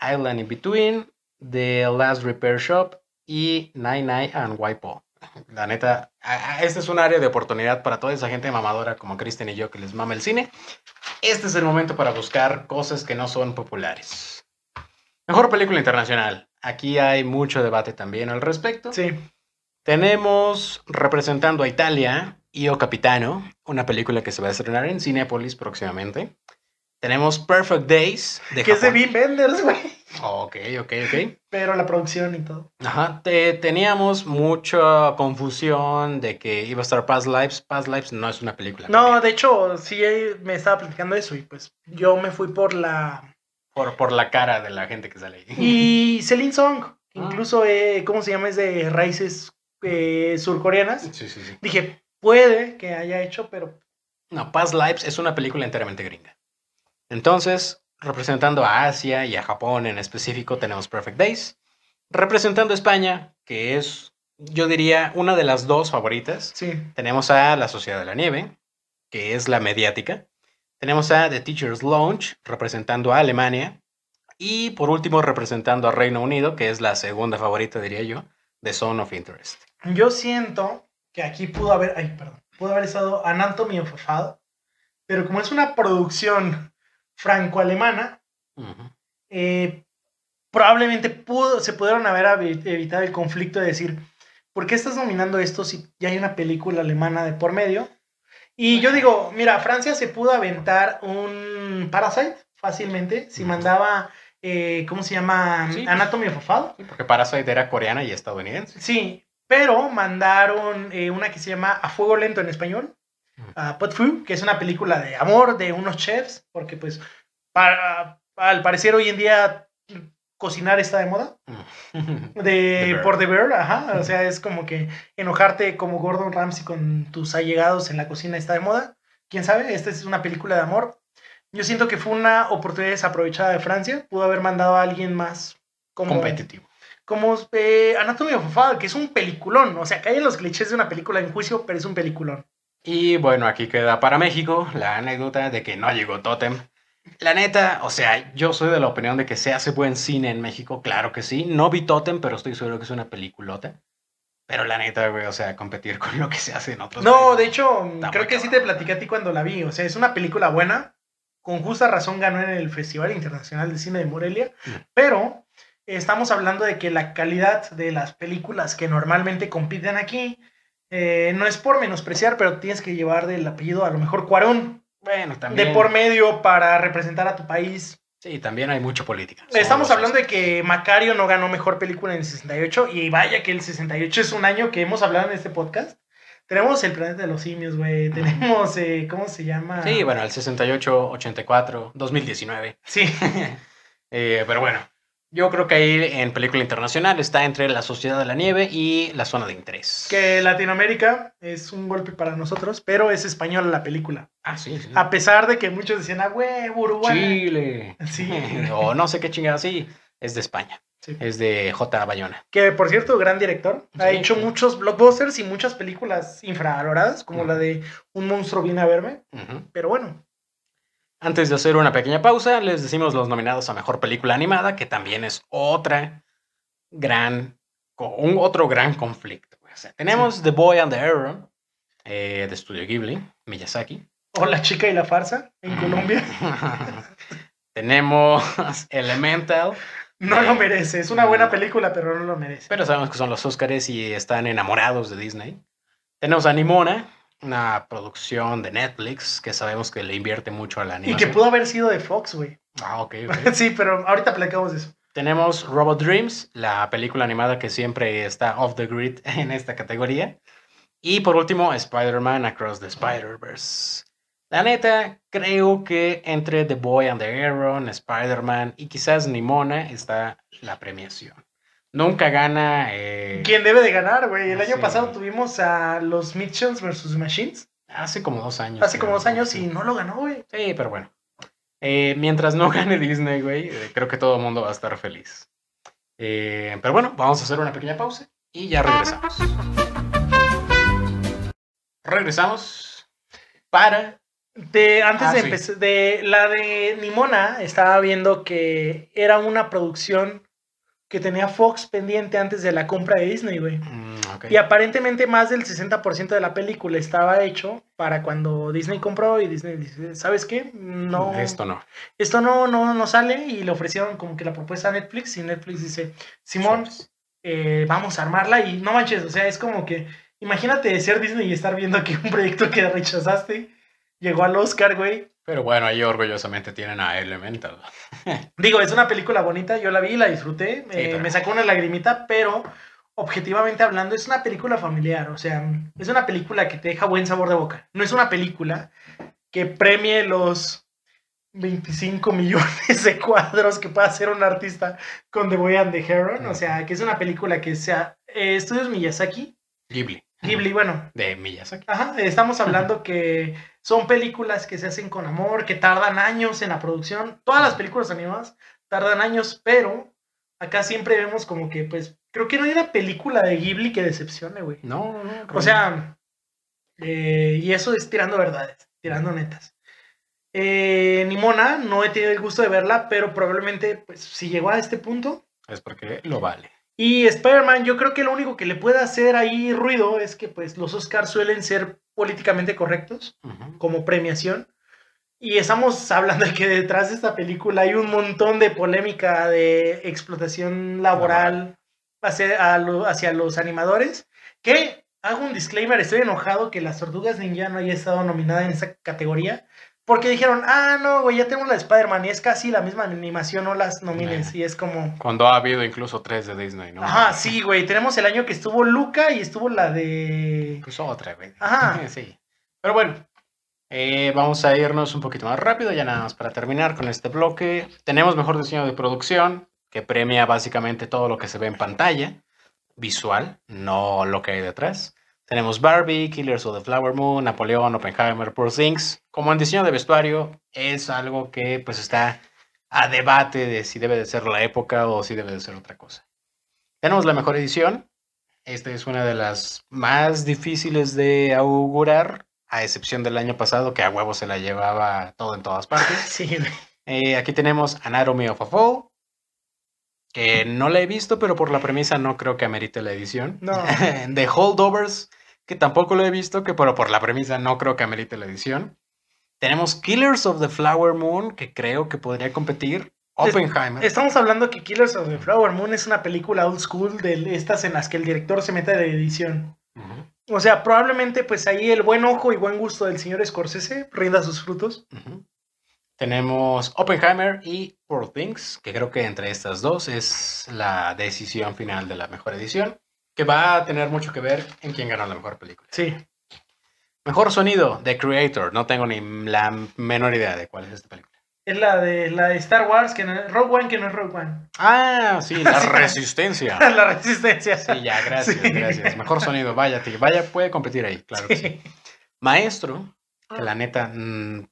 Island in Between, The Last Repair Shop y Nine Nine and Waipo. La neta, este es un área de oportunidad para toda esa gente mamadora como Kristen y yo que les mama el cine. Este es el momento para buscar cosas que no son populares. Mejor película internacional. Aquí hay mucho debate también al respecto. Sí. Tenemos representando a Italia Io Capitano, una película que se va a estrenar en Cinepolis próximamente. Tenemos Perfect Days de Que es de Bill Benders, güey. Ok, ok, ok. Pero la producción y todo. Ajá, te, teníamos mucha confusión de que iba a estar Past Lives. Past Lives no es una película. No, de hecho, sí me estaba platicando eso y pues yo me fui por la... Por, por la cara de la gente que sale ahí. Y Celine Song, ah. incluso, eh, ¿cómo se llama? Es de raíces eh, surcoreanas. Sí, sí, sí. Dije, puede que haya hecho, pero... No, Past Lives es una película enteramente gringa. Entonces, representando a Asia y a Japón en específico, tenemos Perfect Days. Representando a España, que es, yo diría, una de las dos favoritas. Sí. Tenemos a La Sociedad de la Nieve, que es la mediática. Tenemos a The Teacher's Lounge, representando a Alemania. Y por último, representando a Reino Unido, que es la segunda favorita, diría yo, The Zone of Interest. Yo siento que aquí pudo haber, ay, perdón, pudo haber estado Anatomy of a pero como es una producción franco-alemana, eh, probablemente pudo, se pudieron haber evitado el conflicto de decir, ¿por qué estás nominando esto si ya hay una película alemana de por medio? Y yo digo, mira, Francia se pudo aventar un Parasite fácilmente si mandaba, eh, ¿cómo se llama? Pues. Anatomy of a Fall. porque Parasite era coreana y estadounidense. Sí, pero mandaron eh, una que se llama A Fuego Lento en español a Pot Fu, que es una película de amor de unos chefs, porque pues para, al parecer hoy en día cocinar está de moda. De, por The Bear, ajá. O sea, es como que enojarte como Gordon Ramsay con tus allegados en la cocina está de moda. ¿Quién sabe? Esta es una película de amor. Yo siento que fue una oportunidad desaprovechada de Francia. Pudo haber mandado a alguien más como, competitivo. Como eh, Anatomía of a que es un peliculón. O sea, caen los clichés de una película en juicio, pero es un peliculón. Y bueno, aquí queda para México la anécdota de que no llegó Totem. La neta, o sea, yo soy de la opinión de que se hace buen cine en México, claro que sí. No vi Totem, pero estoy seguro que es una peliculota. Pero la neta, güey, o sea, competir con lo que se hace en otros No, de hecho, creo que sí te platicé a ti cuando la vi. O sea, es una película buena. Con justa razón ganó en el Festival Internacional de Cine de Morelia. Mm. Pero estamos hablando de que la calidad de las películas que normalmente compiten aquí eh, no es por menospreciar, pero tienes que llevar del apellido a lo mejor Cuarón. Bueno, también. De por medio para representar a tu país. Sí, también hay mucha política. Estamos hablando de que Macario no ganó mejor película en el 68 y vaya que el 68 es un año que hemos hablado en este podcast. Tenemos El Planeta de los Simios, güey. Tenemos, eh, ¿cómo se llama? Sí, bueno, el 68, 84, 2019. Sí. Eh, pero bueno, yo creo que ahí en película internacional está entre La Sociedad de la Nieve y La Zona de Interés. Que Latinoamérica es un golpe para nosotros, pero es española la película. Ah, sí. A pesar de que muchos decían, ah, güey, Uruguay. Chile. Sí. o no sé qué chingada, sí. Es de España. Sí. Es de J. Bayona. Que por cierto, gran director. ha hecho muchos blockbusters y muchas películas infravaloradas, como la de Un monstruo viene a verme. Pero bueno, antes de hacer una pequeña pausa, les decimos los nominados a Mejor Película Animada, que también es otra gran, un otro gran conflicto. tenemos The Boy and the Arrow, eh, de Studio Ghibli, Miyazaki. O La Chica y la Farsa, en Colombia. tenemos Elemental. No lo merece, es una buena película, pero no lo merece. Pero sabemos que son los Oscars y están enamorados de Disney. Tenemos a Nimona, una producción de Netflix que sabemos que le invierte mucho a la animación. Y que pudo haber sido de Fox, güey. Ah, ok. sí, pero ahorita platicamos de eso. Tenemos Robot Dreams, la película animada que siempre está off the grid en esta categoría. Y por último, Spider-Man Across the Spider-Verse. La neta, creo que entre The Boy and the Arrow, Spider-Man y quizás Nimona está la premiación. Nunca gana. Eh... ¿Quién debe de ganar, güey? El año pasado tuvimos a los Mitchells versus Machines. Hace como dos años. Hace como dos años y no lo ganó, güey. Sí, pero bueno. Eh, mientras no gane Disney, güey, eh, creo que todo el mundo va a estar feliz. Eh, pero bueno, vamos a hacer una pequeña pausa y ya regresamos. Regresamos para de, antes ah, de empezar, de la de Nimona, estaba viendo que era una producción que tenía Fox pendiente antes de la compra de Disney, güey. Mm, y aparentemente más del 60% de la película estaba hecho para cuando Disney compró y Disney dice, ¿sabes qué? No. Esto no. Esto no, no, no sale y le ofrecieron como que la propuesta a Netflix y Netflix dice, Simón, eh, vamos a armarla y no manches, o sea, es como que Imagínate ser Disney y estar viendo que un proyecto que rechazaste llegó al Oscar, güey. Pero bueno, ahí orgullosamente tienen a Elemental. Digo, es una película bonita, yo la vi, la disfruté, Sí, eh, me sacó una lagrimita, pero objetivamente hablando es una película familiar, o sea, es una película que te deja buen sabor de boca. No es una película que premie los 25 millones de cuadros que puede hacer un artista con The Boy and the Heron, o sea, que es una película que sea eh, Estudios Miyazaki, Ghibli. Ghibli, bueno, De Miyazaki. Ajá, estamos hablando que son películas que se hacen con amor, que tardan años en la producción. Todas las películas animadas tardan años, pero acá siempre vemos como que, pues, creo que no hay una película de Ghibli que decepcione, güey. No, no, no. O sea, eh, y eso es tirando verdades, tirando netas. Eh, Nimona, no he tenido el gusto de verla, pero probablemente, pues, si llegó a este punto. Es porque lo vale. Y Spider-Man, yo creo que lo único que le puede hacer ahí ruido es que pues los Oscars suelen ser políticamente correctos como premiación. Y estamos hablando de que detrás de esta película hay un montón de polémica de explotación laboral hacia, a lo- hacia los animadores. Que hago un disclaimer, estoy enojado que las Tortugas Ninja no haya estado nominada en esa categoría. Porque dijeron, ah, no, güey, ya tenemos la de Spider-Man y es casi la misma animación, no las nomines. Nah. Y es como... Cuando ha habido incluso tres de Disney, ¿no? Ajá, sí, güey. Tenemos el año que estuvo Luca y estuvo la de. Pues otra, güey. Ajá. Sí. Pero bueno, eh, vamos a irnos un poquito más rápido, ya nada más para terminar con este bloque. Tenemos mejor diseño de producción, que premia básicamente todo lo que se ve en pantalla, visual, no lo que hay detrás. Tenemos Barbie, Killers of the Flower Moon, Napoleón, Oppenheimer, Poor Things. Como en diseño de vestuario, es algo que pues está a debate de si debe de ser la época o si debe de ser otra cosa. Tenemos la mejor edición. Esta es una de las más difíciles de augurar, a excepción del año pasado, que a huevo se la llevaba todo en todas partes. Sí. Eh, aquí tenemos Anatomy of a Fall, que no la he visto, pero por la premisa no creo que amerite la edición. No. The Holdovers, que tampoco lo he visto, que pero por la premisa no creo que amerite la edición. Tenemos Killers of the Flower Moon, que creo que podría competir. Oppenheimer. Estamos hablando que Killers of the Flower Moon es una película old school de estas en las que el director se mete de edición. O sea, probablemente pues ahí el buen ojo y buen gusto del señor Scorsese rinda sus frutos. Tenemos Oppenheimer y Poor Things, que creo que entre estas dos es la decisión final de la mejor edición, que va a tener mucho que ver en quién ganó la mejor película. Sí. Mejor sonido, The Creator. No tengo ni la menor idea de cuál es esta película. Es la de la de Star Wars, que no es Rogue One, que no es Rogue One. Ah, sí, la resistencia. la resistencia. Sí, ya, gracias, Sí. gracias. Mejor sonido, vaya. Vaya, puede competir ahí, claro que sí. Maestro, que la neta, mm,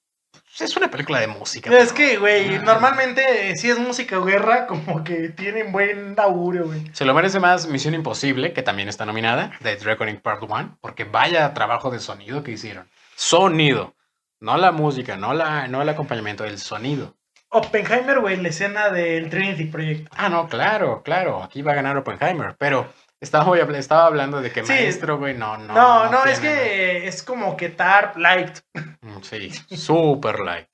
es una película de música. Es pero- que, güey, Ah. normalmente eh, si es música o guerra, como que tienen buen augurio, güey. Se lo merece más Misión Imposible, que también está nominada, The Reckoning Part 1, porque vaya trabajo de sonido que hicieron. Sonido. No la música, no, la, no el acompañamiento, el sonido. Oppenheimer, güey, la escena del Trinity Project. Ah, no, claro, claro. Aquí va a ganar Oppenheimer, pero estaba, estaba hablando de que Sí. maestro, güey, no, no. No, no, es que es como que TARP Light. Mm, Sí, super light.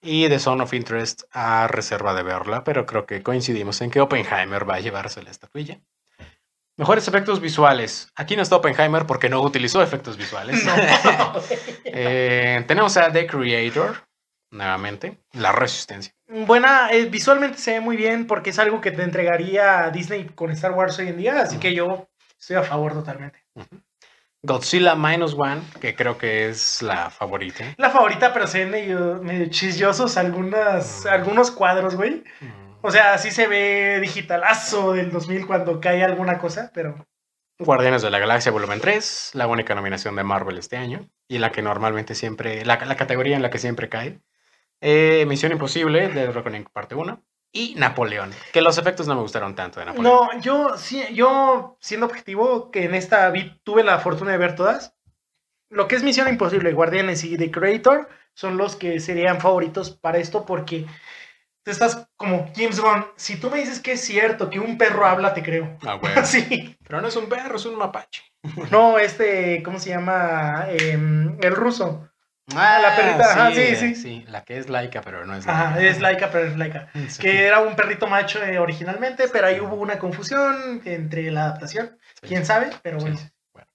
Y The Zone of Interest a reserva de verla, pero creo que coincidimos en que Oppenheimer va a llevarse la estatuilla. Mejores efectos visuales. Aquí no está Oppenheimer porque no utilizó efectos visuales. No. Eh, tenemos a The Creator, nuevamente, La Resistencia. Buena, eh, visualmente se ve muy bien porque es algo que te entregaría Disney con Star Wars hoy en día, así que yo estoy a favor totalmente. Godzilla Minus One, que creo que es la favorita. La favorita, pero se ven medio, medio chillosos algunas, Mm. algunos cuadros, güey. Mm. O sea, sí se ve digitalazo del 2000 cuando cae alguna cosa, pero Guardianes de la Galaxia Volumen 3, la única nominación de Marvel este año y la que normalmente siempre, la, la categoría en la que siempre cae. Eh, Misión Imposible de Reckoning Parte 1 y Napoleón, que los efectos no me gustaron tanto de Napoleón. no, yo sí, yo siendo objetivo que en esta vi, tuve la fortuna de ver todas. Lo que es Misión Imposible, Guardianes y The Creator son los que serían favoritos para esto porque tú estás como James Bond. Si tú me dices que es cierto que un perro habla, te creo. Ah, güey. Sí. Pero no es un perro, es un mapache. No, este, ¿cómo se llama? Em, el ruso. Ah, la perrita, ajá, sí, sí. la que es laica, pero no es Ajá, es Laika, pero es Laika. Sí. Que era un perrito macho eh, originalmente, pero ahí hubo una confusión entre la adaptación. Sí, ¿Quién sí. sabe? Pero Sí, bueno. sí. Bueno.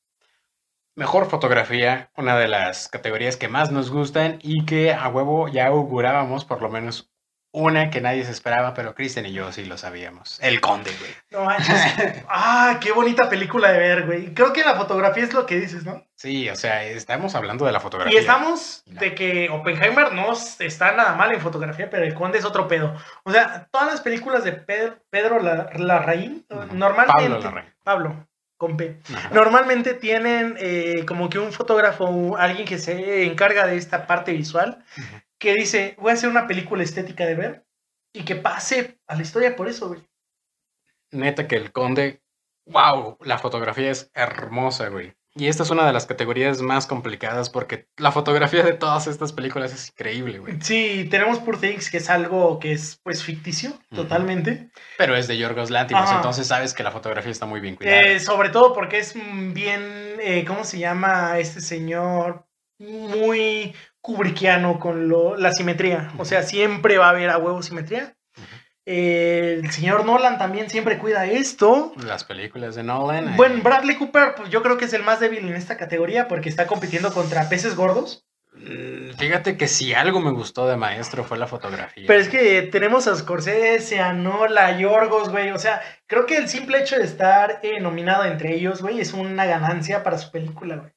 Mejor fotografía, una de las categorías que más nos gustan y que a huevo ya augurábamos por lo menos una que nadie se esperaba, pero Kristen y yo sí lo sabíamos. El Conde, güey. No manches. ah, qué bonita película de ver, güey. Creo que la fotografía es lo que dices, ¿no? Sí, o sea, estamos hablando de la fotografía. Y estamos de que Oppenheimer no está nada mal en fotografía, pero el Conde es otro pedo. O sea, todas las películas de Pedro, Pedro Larraín, normalmente... Pablo Larraín. Pablo, con P. Normalmente tienen eh, como que un fotógrafo, alguien que se encarga de esta parte visual, que dice, voy a hacer una película estética de ver y que pase a la historia por eso, güey. Neta que el conde, wow, la fotografía es hermosa, güey. Y esta es una de las categorías más complicadas porque la fotografía de todas estas películas es increíble, güey. Sí, tenemos Poor Things, que es algo que es pues ficticio, totalmente. Pero es de Yorgos Lanthimos, entonces sabes que la fotografía está muy bien cuidada. Eh, sobre todo porque es bien, eh, ¿cómo se llama este señor? Muy kubrickiano con lo, la simetría. O sea, siempre va a haber a huevo simetría. Eh, el señor Nolan también siempre cuida esto. Las películas de Nolan. Bueno, Bradley Cooper, pues yo creo que es el más débil en esta categoría porque está compitiendo contra peces gordos. Mm, fíjate que si algo me gustó de Maestro fue la fotografía. Pero es que tenemos a Scorsese, a Nola, a Yorgos, güey. O sea, creo que el simple hecho de estar eh, nominado entre ellos, güey, es una ganancia para su película, güey.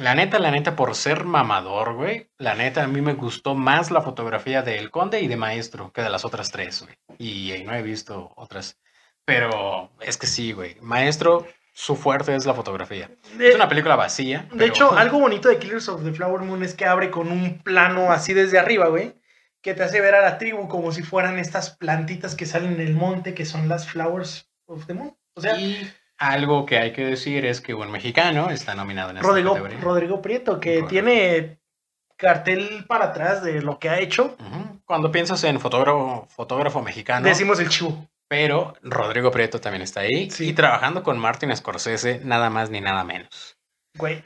La neta, la neta, por ser mamador, güey, la neta, a mí me gustó más la fotografía de El Conde y de Maestro que de las otras tres, güey. Y, no he visto otras. Pero es que sí, güey. Maestro, su fuerte es la fotografía. es una película vacía. De hecho, algo bonito de Killers of the Flower Moon es que abre con un plano así desde arriba, güey. Que te hace ver a la tribu como si fueran estas plantitas que salen en el monte, que son las Flowers of the Moon. O sea, algo que hay que decir es que un mexicano está nominado en esta Rodrigo, Rodrigo Prieto, que tiene cartel para atrás de lo que ha hecho. Cuando piensas en fotógrafo, fotógrafo mexicano. Decimos el chivo. Pero Rodrigo Prieto también está ahí. Y trabajando con Martin Scorsese, nada más ni nada menos. Güey.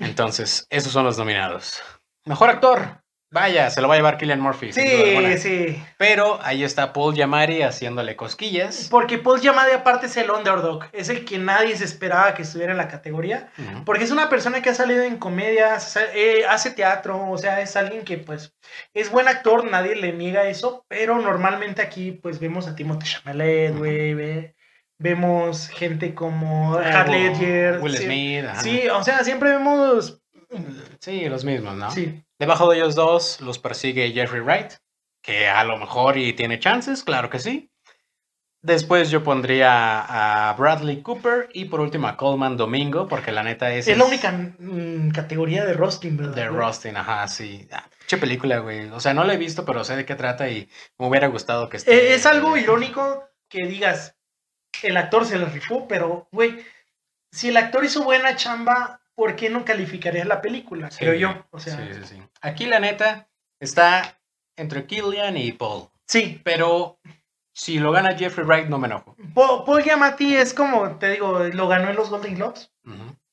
Entonces, esos son los nominados. Mejor actor. Vaya, se lo va a llevar Killian Murphy. Sí, sí. Pero ahí está Paul Yamari haciéndole cosquillas. Porque Paul Yamari aparte es el underdog. Es el que nadie se esperaba que estuviera en la categoría. Porque es una persona que ha salido en comedias, eh, hace teatro, o sea, es alguien que pues es buen actor, nadie le niega eso. Pero normalmente aquí pues vemos a Timothée Chalamet, güey, vemos gente como Heath Ledger. Will Smith. Sí, o sea, siempre vemos... Sí, los mismos, ¿no? Sí. Debajo de ellos dos los persigue Jeffrey Wright, que a lo mejor y tiene chances, claro que sí. Después yo pondría a Bradley Cooper y por último a Coleman Domingo, porque la neta es... Es la única mm, categoría de Rosting, ¿verdad? De Rosting, ajá, sí. Ah, película, güey. O sea, no la he visto, pero sé de qué trata y me hubiera gustado que esté... Eh, es algo irónico que digas, el actor se le rifó, pero, güey, si el actor hizo buena chamba, ¿por qué no calificarías la película? creo yo. O sea, sí, sí, sí. Aquí la neta está entre Killian y Paul. Sí. Pero si lo gana Jeffrey Wright, no me enojo. Paul, Paul Giamatti es como, te digo, lo ganó en los Golden Globes.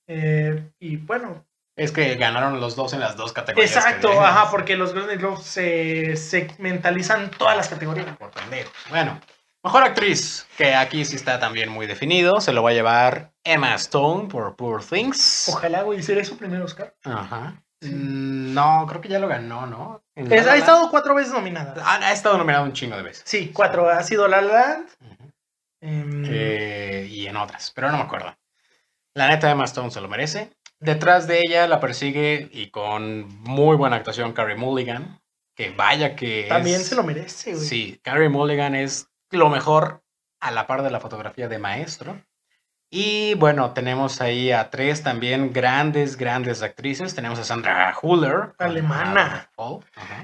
Eh, y bueno. Es que ganaron los dos en las dos categorías. Exacto, ajá, porque los Golden Globes se segmentalizan todas las categorías. Por Bueno, Mejor actriz, que aquí sí está también muy definido, se lo va a llevar Emma Stone por Poor Things. Ojalá, güey, sería su primer Oscar. Ajá. Mm, no, creo que ya lo ganó, ¿no? ha estado cuatro veces nominada. Ha, estado nominado un chingo de veces. Sí, cuatro. Ha sido La Land. Em, eh, y en otras, pero no me acuerdo. La neta, Emma Stone se lo merece. Detrás de ella la persigue y con muy buena actuación Carrie Mulligan. Que vaya que. También se lo merece, güey. Sí, Carrie Mulligan es lo mejor a la par de la fotografía de maestro. Y bueno, tenemos ahí a tres también grandes, grandes actrices. Tenemos a Sandra Huller. Alemana.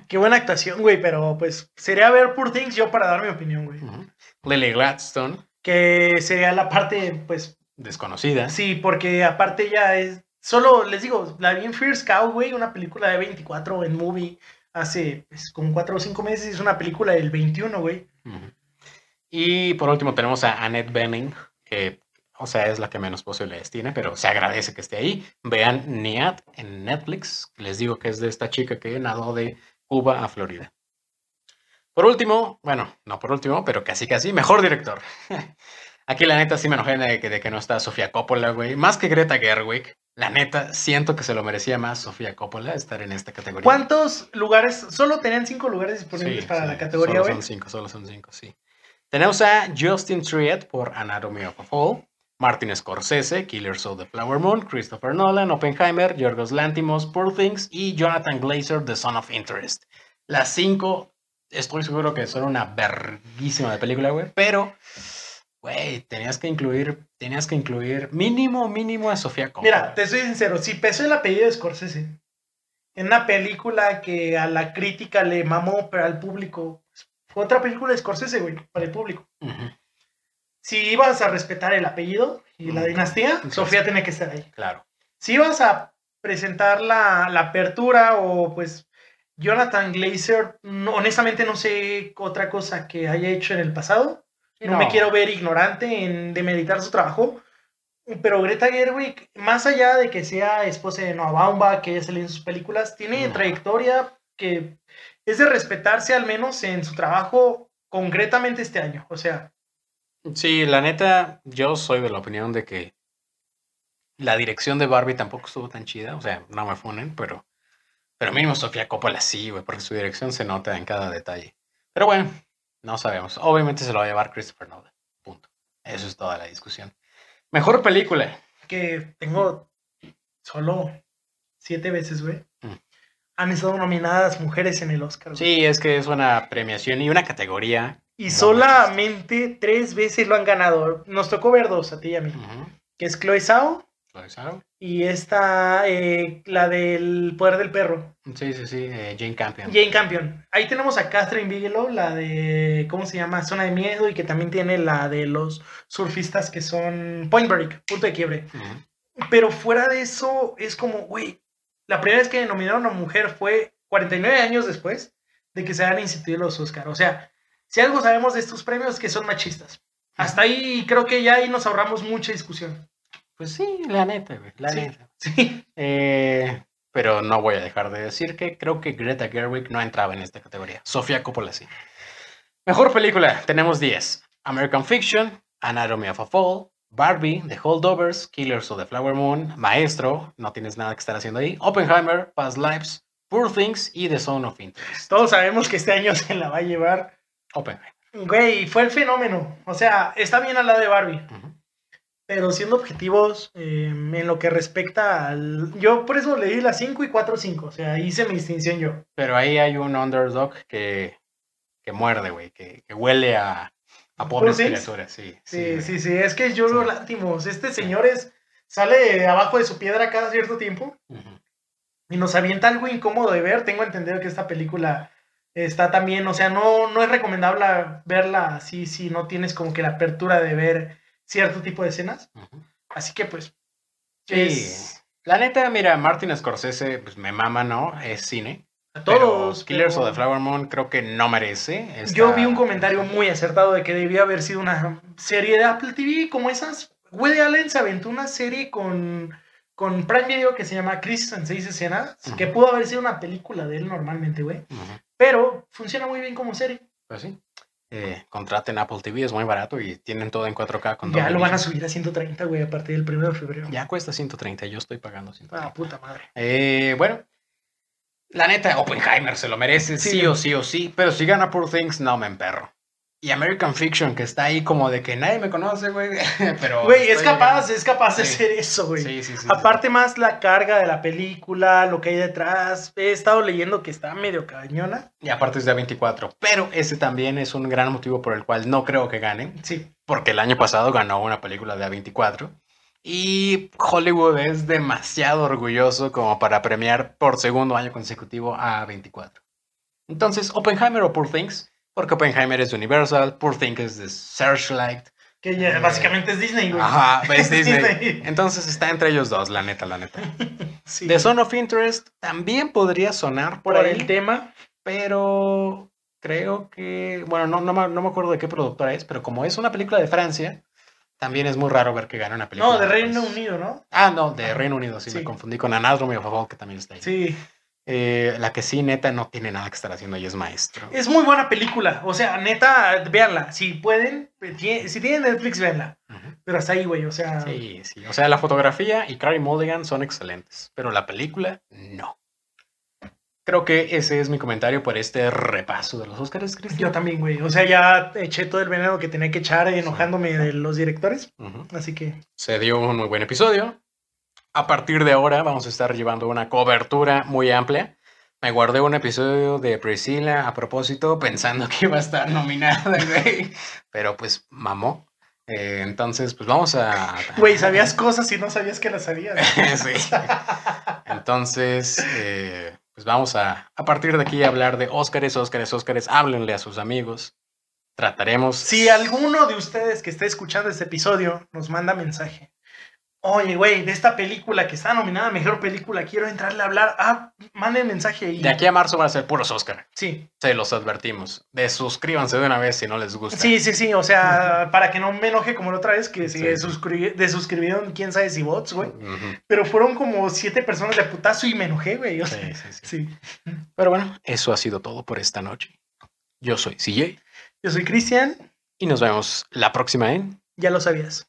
Qué buena actuación, güy, pero pues sería ver Poor Things yo para dar mi opinión, güey. Lily Gladstone. Que sería la parte, pues... Desconocida. Sí, porque aparte ya es... Solo, les digo, la vi en Fierce Cow, güey, una película de 24 en movie hace pues, como 4 o 5 meses. Es una película del 21, güey. Y por último tenemos a Annette Benning, que, o sea, es la que menos posibilidades tiene, pero se agradece que esté ahí. Vean Niat en Netflix. Les digo que es de esta chica que nadó de Cuba a Florida. Por último, bueno, no por último, pero casi casi, mejor director. Aquí la neta sí me enojé de que, de que no está Sofía Coppola, güey. Más que Greta Gerwig. La neta, siento que se lo merecía más Sofía Coppola estar en esta categoría. ¿Cuántos lugares? Solo tenían cinco lugares disponibles Sí, para sí, la categoría, Solo güey. son cinco, solo son cinco, sí. Tenemos a Justin Triet por Anatomy of a Fall, Martin Scorsese, Killers of the Flower Moon, Christopher Nolan, Oppenheimer, Yorgos Lantimos, Poor Things y Jonathan Glazer, The Son of Interest. Las cinco, estoy seguro que son una verguísima de película, güey, pero, güey, tenías que incluir, tenías que incluir mínimo, mínimo a Sofía Coppola. Mira, te soy sincero, si pesó el apellido de Scorsese en una película que a la crítica le mamó, pero al público otra película de Scorsese, güey, para el público. Ujú, Si ibas a respetar el apellido y la Mm. dinastía, Sí. Sofía tiene que estar ahí. claro. Si ibas a presentar la, la apertura o pues Jonathan Glazer, no- honestamente no sé otra cosa que haya hecho en el pasado. No, me quiero ver ignorante en demeritar su trabajo. Pero Greta Gerwig, más allá de que sea esposa de Noah Baumbach, que ella salió en sus películas, tiene No. trayectoria que es de respetarse al menos en su trabajo concretamente este año. O sea, Sí, la neta, yo soy de la opinión de que la dirección de Barbie tampoco estuvo tan chida. O sea, no me funen, pero, pero mínimo Sofía Coppola sí, güey, porque su dirección se nota en cada detalle. Pero bueno, no sabemos. Obviamente se lo va a llevar Christopher Nolan. Punto. Eso es toda la discusión. Mejor película. que tengo solo siete veces, güey. Han estado nominadas mujeres en el Oscar. güey. Sí, es que es una premiación y una categoría. Y no solamente tres veces lo han ganado. Nos tocó ver dos, a ti y a mí. Ujú. Que es Chloe Zhao ¿Lo saben? y esta, eh, la del poder del perro. Sí, sí, sí. eh, Jane Campion. Jane Campion. Ahí tenemos a Catherine Bigelow, la de, ¿cómo se llama? Zona de Miedo y que también tiene la de los surfistas que son Point Break, punto de quiebre. Ujú. Pero fuera de eso, es como, güey, la primera vez que nominaron a una mujer fue 49 años después de que se hayan instituido los Oscar. O sea, si algo sabemos de estos premios es que son machistas. Hasta ahí creo que ya ahí nos ahorramos mucha discusión. Pues sí, la neta, güey. La Sí. neta. Sí. Eh, pero no voy a dejar de decir que creo que Greta Gerwig no entraba en esta categoría. Sofía Coppola sí. Mejor película, tenemos 10. American Fiction, Anatomy of a Fall, Barbie, The Holdovers, Killers of the Flower Moon, Maestro, no tienes nada que estar haciendo ahí, Oppenheimer, Past Lives, Poor Things y The Zone of Interest. Todos sabemos que este año se la va a llevar. Oppenheimer. Güey, fue el fenómeno. O sea, está bien al lado de Barbie. Pero siendo objetivos eh, en lo que respecta al... Yo por eso le di las 5 y 4 5. O sea, hice mi distinción yo. Pero ahí hay un underdog que, que muerde, güey, que, que huele a, a pobres criaturas, sí. Sí, sí, sí, es que yo lo Lántimos, este señor es, sale abajo de su piedra cada cierto tiempo y nos avienta algo incómodo de ver. Tengo entendido que esta película está también, o sea, no, no es recomendable verla así si no tienes como que la apertura de ver cierto tipo de escenas. Así que pues, Sí. es La neta, mira, Martin Scorsese, pues me mama, ¿no? Es cine. A Pero todos. Killers pero of the Flower Moon creo que no merece. esta- Yo vi un comentario muy acertado de que debía haber sido una serie de Apple TV como esas. Woody Allen se aventó una serie con, con Prime Video que se llama Crisis en seis escenas, que pudo haber sido una película de él normalmente, güey. Pero funciona muy bien como serie. Pues sí. Eh, contraten Apple TV, es muy barato y tienen todo en 4K con ya lo van a subir a 130, güey, a partir del 1 de febrero. Ya cuesta 130, yo estoy pagando 130. Ah, puta madre. Eh, bueno, la neta, Oppenheimer se lo merece, sí. Sí. o sí o sí, pero si gana Poor Things, no me emperro. Y American Fiction, que está ahí como de que nadie me conoce, güey, pero... Güey, es capaz, llegando. es capaz de Sí. hacer eso, güey. Sí, sí, sí. sí. Aparte más la carga de la película, lo que hay detrás. He estado leyendo que está medio cañona. Y aparte es de A24, pero ese también es un gran motivo por el cual no creo que ganen, Sí. porque el año pasado ganó una película de A24 y Hollywood es demasiado orgulloso como para premiar por segundo año consecutivo a A24. Entonces, Oppenheimer o Poor Things, porque Oppenheimer es Universal, Poor Things es de Searchlight, Que ya Eh, básicamente es Disney, güey. ajá, es Disney. Disney. Entonces está entre ellos dos, la neta, la neta. Sí. The Zone of Interest también podría sonar por, por ahí. el tema. pero creo que, bueno, no, no me acuerdo de qué productora es, pero como es una película de Francia, también es muy raro ver que gane una película. No, de Reino pues. Unido, ¿no? Ah, no, de Reino Unido, sí, Sí. me confundí con Anatomy of Fall, que también está ahí. Sí. Eh, la que sí, neta, no tiene nada que estar haciendo y es maestro. Es muy buena película. O sea, neta, véanla. Si pueden, tie- si tienen Netflix, véanla. Pero hasta ahí, güey, o sea. Sí, sí. O sea, la fotografía y Carrie Mulligan son excelentes, pero la película, no. Creo que ese es mi comentario por este repaso de los Oscars, Cristian. Yo también, güey. O sea, ya eché todo el veneno que tenía que echar enojándome de los directores. Ujú. Así que. Se dio un muy buen episodio. A partir de ahora vamos a estar llevando una cobertura muy amplia. Me guardé un episodio de Priscilla a propósito, pensando que iba a estar nominada, güey. Pero pues mamó. Eh, entonces, pues vamos a. Güey, sabías cosas y no sabías que las sabías. sí. Entonces, eh, pues vamos a, a partir de aquí, a hablar de Óscares, Óscares, Óscares. Háblenle a sus amigos. Trataremos. Si alguno de ustedes que esté escuchando este episodio nos manda mensaje. Oye, güey, de esta película que está nominada a mejor película, quiero entrarle a hablar. Ah, manden mensaje y. De aquí a marzo van a ser puros Óscar. Sí, Se los advertimos. De suscríbanse de una vez si no les gusta. sí, sí, sí. O sea, para que no me enoje como la otra vez, que Sí. se suscri- desuscribieron quién sabe si bots, güey. Pero fueron como siete personas de putazo y me enojé, güey. O sea, Sí, sí, sí. sí. Pero bueno, eso ha sido todo por esta noche. Yo soy CJ Yo soy Cristian, y nos vemos la próxima en ya lo sabías.